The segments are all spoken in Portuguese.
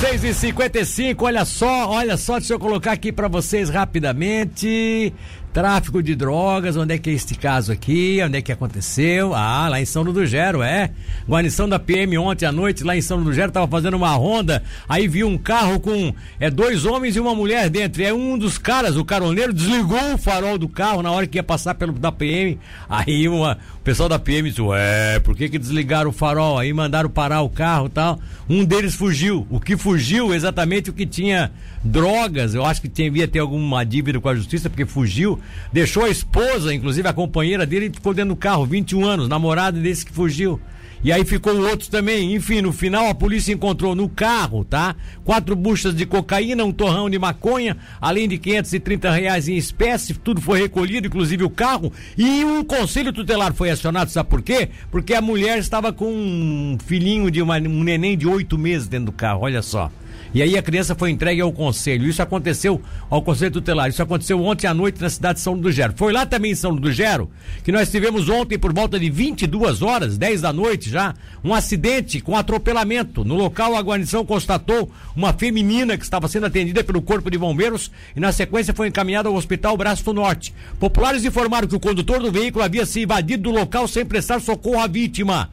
6 e 55 olha só, olha só, deixa eu colocar aqui para vocês rapidamente. Tráfico de drogas, onde é que é este caso aqui? Onde é que aconteceu? Ah, lá em São Ludo Gero, é. Guarnição da PM ontem à noite, lá em São Ludo Gero, tava fazendo uma ronda, aí viu um carro com é, dois homens e uma mulher dentro. E aí um dos caras, o caroneiro, desligou o farol do carro na hora que ia passar pelo da PM. Aí uma, o pessoal da PM disse, ué, por que que desligaram o farol? Aí mandaram parar o carro e tal. Um deles fugiu. O que fugiu, exatamente o que tinha drogas, eu acho que devia ter alguma dívida com a justiça, porque fugiu deixou a esposa, inclusive a companheira dele, ficou dentro do carro, 21 anos, namorada desse que fugiu. E aí ficou o outro também. Enfim, no final a polícia encontrou no carro, tá? Quatro buchas de cocaína, um torrão de maconha, além de 530 reais em espécie, tudo foi recolhido, inclusive o carro. E um conselho tutelar foi acionado, sabe por quê? Porque a mulher estava com um filhinho de uma, um neném de oito meses dentro do carro, olha só. E aí a criança foi entregue ao conselho. Isso aconteceu ao conselho tutelar. Isso aconteceu ontem à noite na cidade de São Luís do Gero. Foi lá também em São Luís do Gero que nós tivemos ontem por volta de 22 horas, 10 da noite já, um acidente com atropelamento. No local a guarnição constatou uma feminina que estava sendo atendida pelo corpo de bombeiros e na sequência foi encaminhada ao hospital Braço do Norte. Populares informaram que o condutor do veículo havia se invadido do local sem prestar socorro à vítima.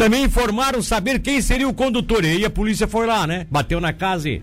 Também informaram saber quem seria o condutor. E aí a polícia foi lá, né? Bateu na casa e.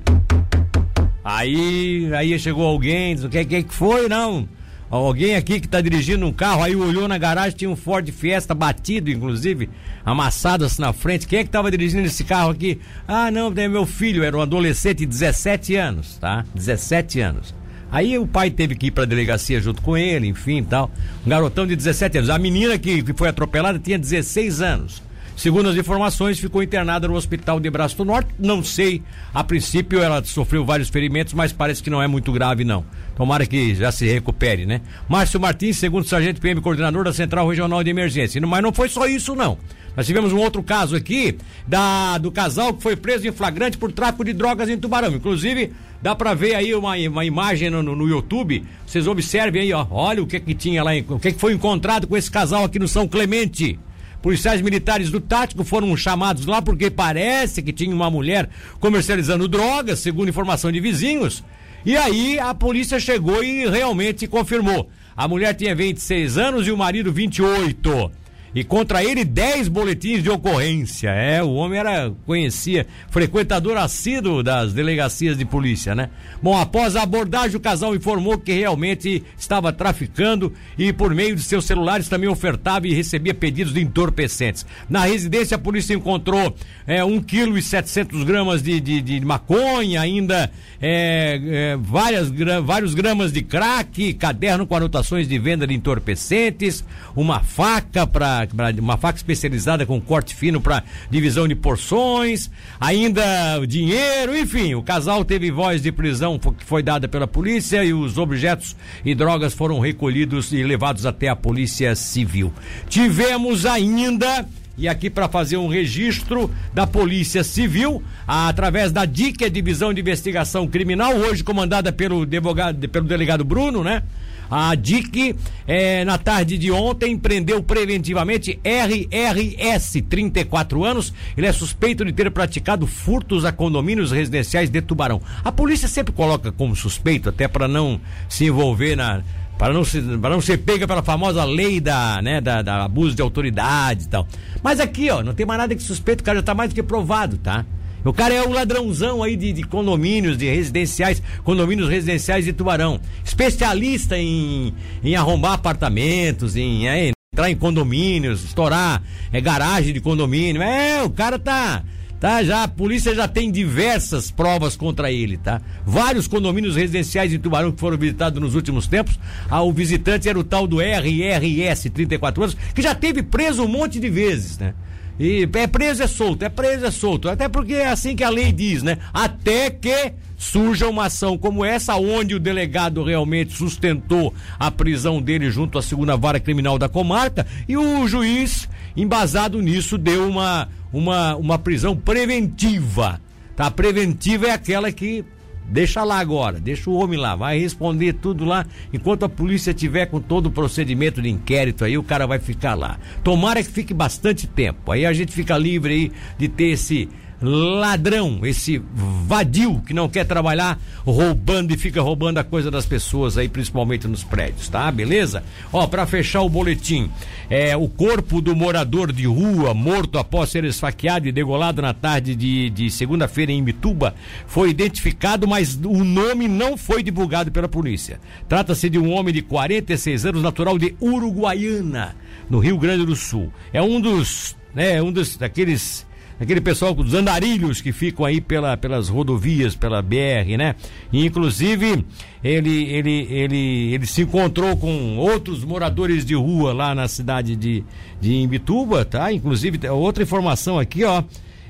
Aí, aí chegou alguém, disse, o que, que foi, não? Alguém aqui que tá dirigindo um carro, aí olhou na garagem, tinha um Ford Fiesta batido, inclusive, amassado assim na frente. Quem é que tava dirigindo esse carro aqui? Ah, não, é meu filho, era um adolescente de 17 anos, tá? 17 anos. Aí o pai teve que ir pra delegacia junto com ele, enfim tal. Um garotão de 17 anos. A menina que, que foi atropelada tinha 16 anos. Segundo as informações, ficou internada no hospital de Braço do Norte. Não sei, a princípio ela sofreu vários ferimentos, mas parece que não é muito grave, não. Tomara que já se recupere, né? Márcio Martins, segundo sargento PM, coordenador da Central Regional de Emergência. Mas não foi só isso, não. Nós tivemos um outro caso aqui da, do casal que foi preso em flagrante por tráfico de drogas em Tubarão. Inclusive, dá para ver aí uma, uma imagem no, no, YouTube. Vocês observem aí, ó. Olha o que que tinha lá, o que que foi encontrado com esse casal aqui no São Clemente. Policiais militares do Tático foram chamados lá porque parece que tinha uma mulher comercializando drogas, segundo informação de vizinhos. E aí a polícia chegou e realmente confirmou. A mulher tinha 26 anos e o marido 28 e contra ele 10 boletins de ocorrência. É, o homem era, conhecia, frequentador assíduo das delegacias de polícia, né? Bom, após a abordagem, o casal informou que realmente estava traficando e por meio de seus celulares também ofertava e recebia pedidos de entorpecentes. Na residência, a polícia encontrou é, 1 quilo e 700 gramas de, de, de maconha, ainda é, é, várias, vários gramas de crack, caderno com anotações de venda de entorpecentes, uma faca para uma faca especializada com corte fino para divisão de porções, ainda dinheiro, enfim, o casal teve voz de prisão que foi dada pela polícia e os objetos e drogas foram recolhidos e levados até a polícia civil. Tivemos ainda e aqui para fazer um registro da Polícia Civil, através da DIC, a Divisão de Investigação Criminal, hoje comandada pelo, advogado, pelo delegado Bruno, né? A DIC, é, na tarde de ontem, prendeu preventivamente RRS, 34 anos. Ele é suspeito de ter praticado furtos a condomínios residenciais de Tubarão. A polícia sempre coloca como suspeito, até para não se envolver na, para não, se, para não ser pega pela famosa lei da, né, da, da, abuso de autoridade e tal. Mas aqui, ó, não tem mais nada que suspeito, o cara já tá mais do que provado, tá? O cara é o ladrãozão aí de, de condomínios, de residenciais, condomínios residenciais de Tubarão. Especialista em, em arrombar apartamentos, em é, entrar em condomínios, estourar é, garagem de condomínio. É, o cara tá tá? Já a polícia já tem diversas provas contra ele, tá? Vários condomínios residenciais em Tubarão que foram visitados nos últimos tempos. Ah, o visitante era o tal do RRS, 34 anos, que já teve preso um monte de vezes, né? E é preso é solto, é preso é solto. Até porque é assim que a lei diz, né? Até que surja uma ação como essa, onde o delegado realmente sustentou a prisão dele junto à segunda vara criminal da comarca e o juiz, embasado nisso, deu uma, uma, uma prisão preventiva. Tá? Preventiva é aquela que Deixa lá agora, deixa o homem lá, vai responder tudo lá. Enquanto a polícia tiver com todo o procedimento de inquérito aí, o cara vai ficar lá. Tomara que fique bastante tempo. Aí a gente fica livre aí de ter esse ladrão, esse vadio que não quer trabalhar, roubando e fica roubando a coisa das pessoas aí, principalmente nos prédios, tá? Beleza? Ó, para fechar o boletim, é o corpo do morador de rua morto após ser esfaqueado e degolado na tarde de, de segunda-feira em Mituba foi identificado, mas o nome não foi divulgado pela polícia. Trata-se de um homem de 46 anos, natural de Uruguaiana, no Rio Grande do Sul. É um dos, né, um dos daqueles aquele pessoal dos andarilhos que ficam aí pela, pelas rodovias, pela BR, né? E, inclusive, ele, ele, ele, ele se encontrou com outros moradores de rua lá na cidade de, de Imbituba, tá? Inclusive, outra informação aqui, ó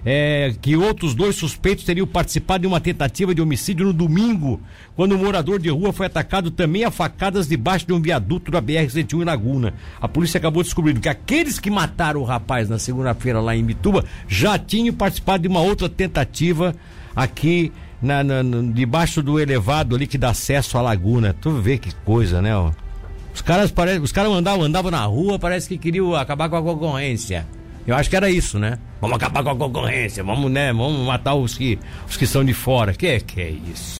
é, que outros dois suspeitos teriam participado de uma tentativa de homicídio no domingo, quando um morador de rua foi atacado também a facadas debaixo de um viaduto da BR-101 em Laguna. A polícia acabou descobrindo que aqueles que mataram o rapaz na segunda-feira lá em Bituba já tinham participado de uma outra tentativa aqui na, na, na, debaixo do elevado ali que dá acesso à laguna. Tu vê que coisa, né? Ó. Os caras, parece, os caras andavam, andavam na rua, parece que queriam acabar com a concorrência. Eu acho que era isso, né? Vamos acabar com a concorrência, vamos, né? Vamos matar os que, os que são de fora. Que que é isso?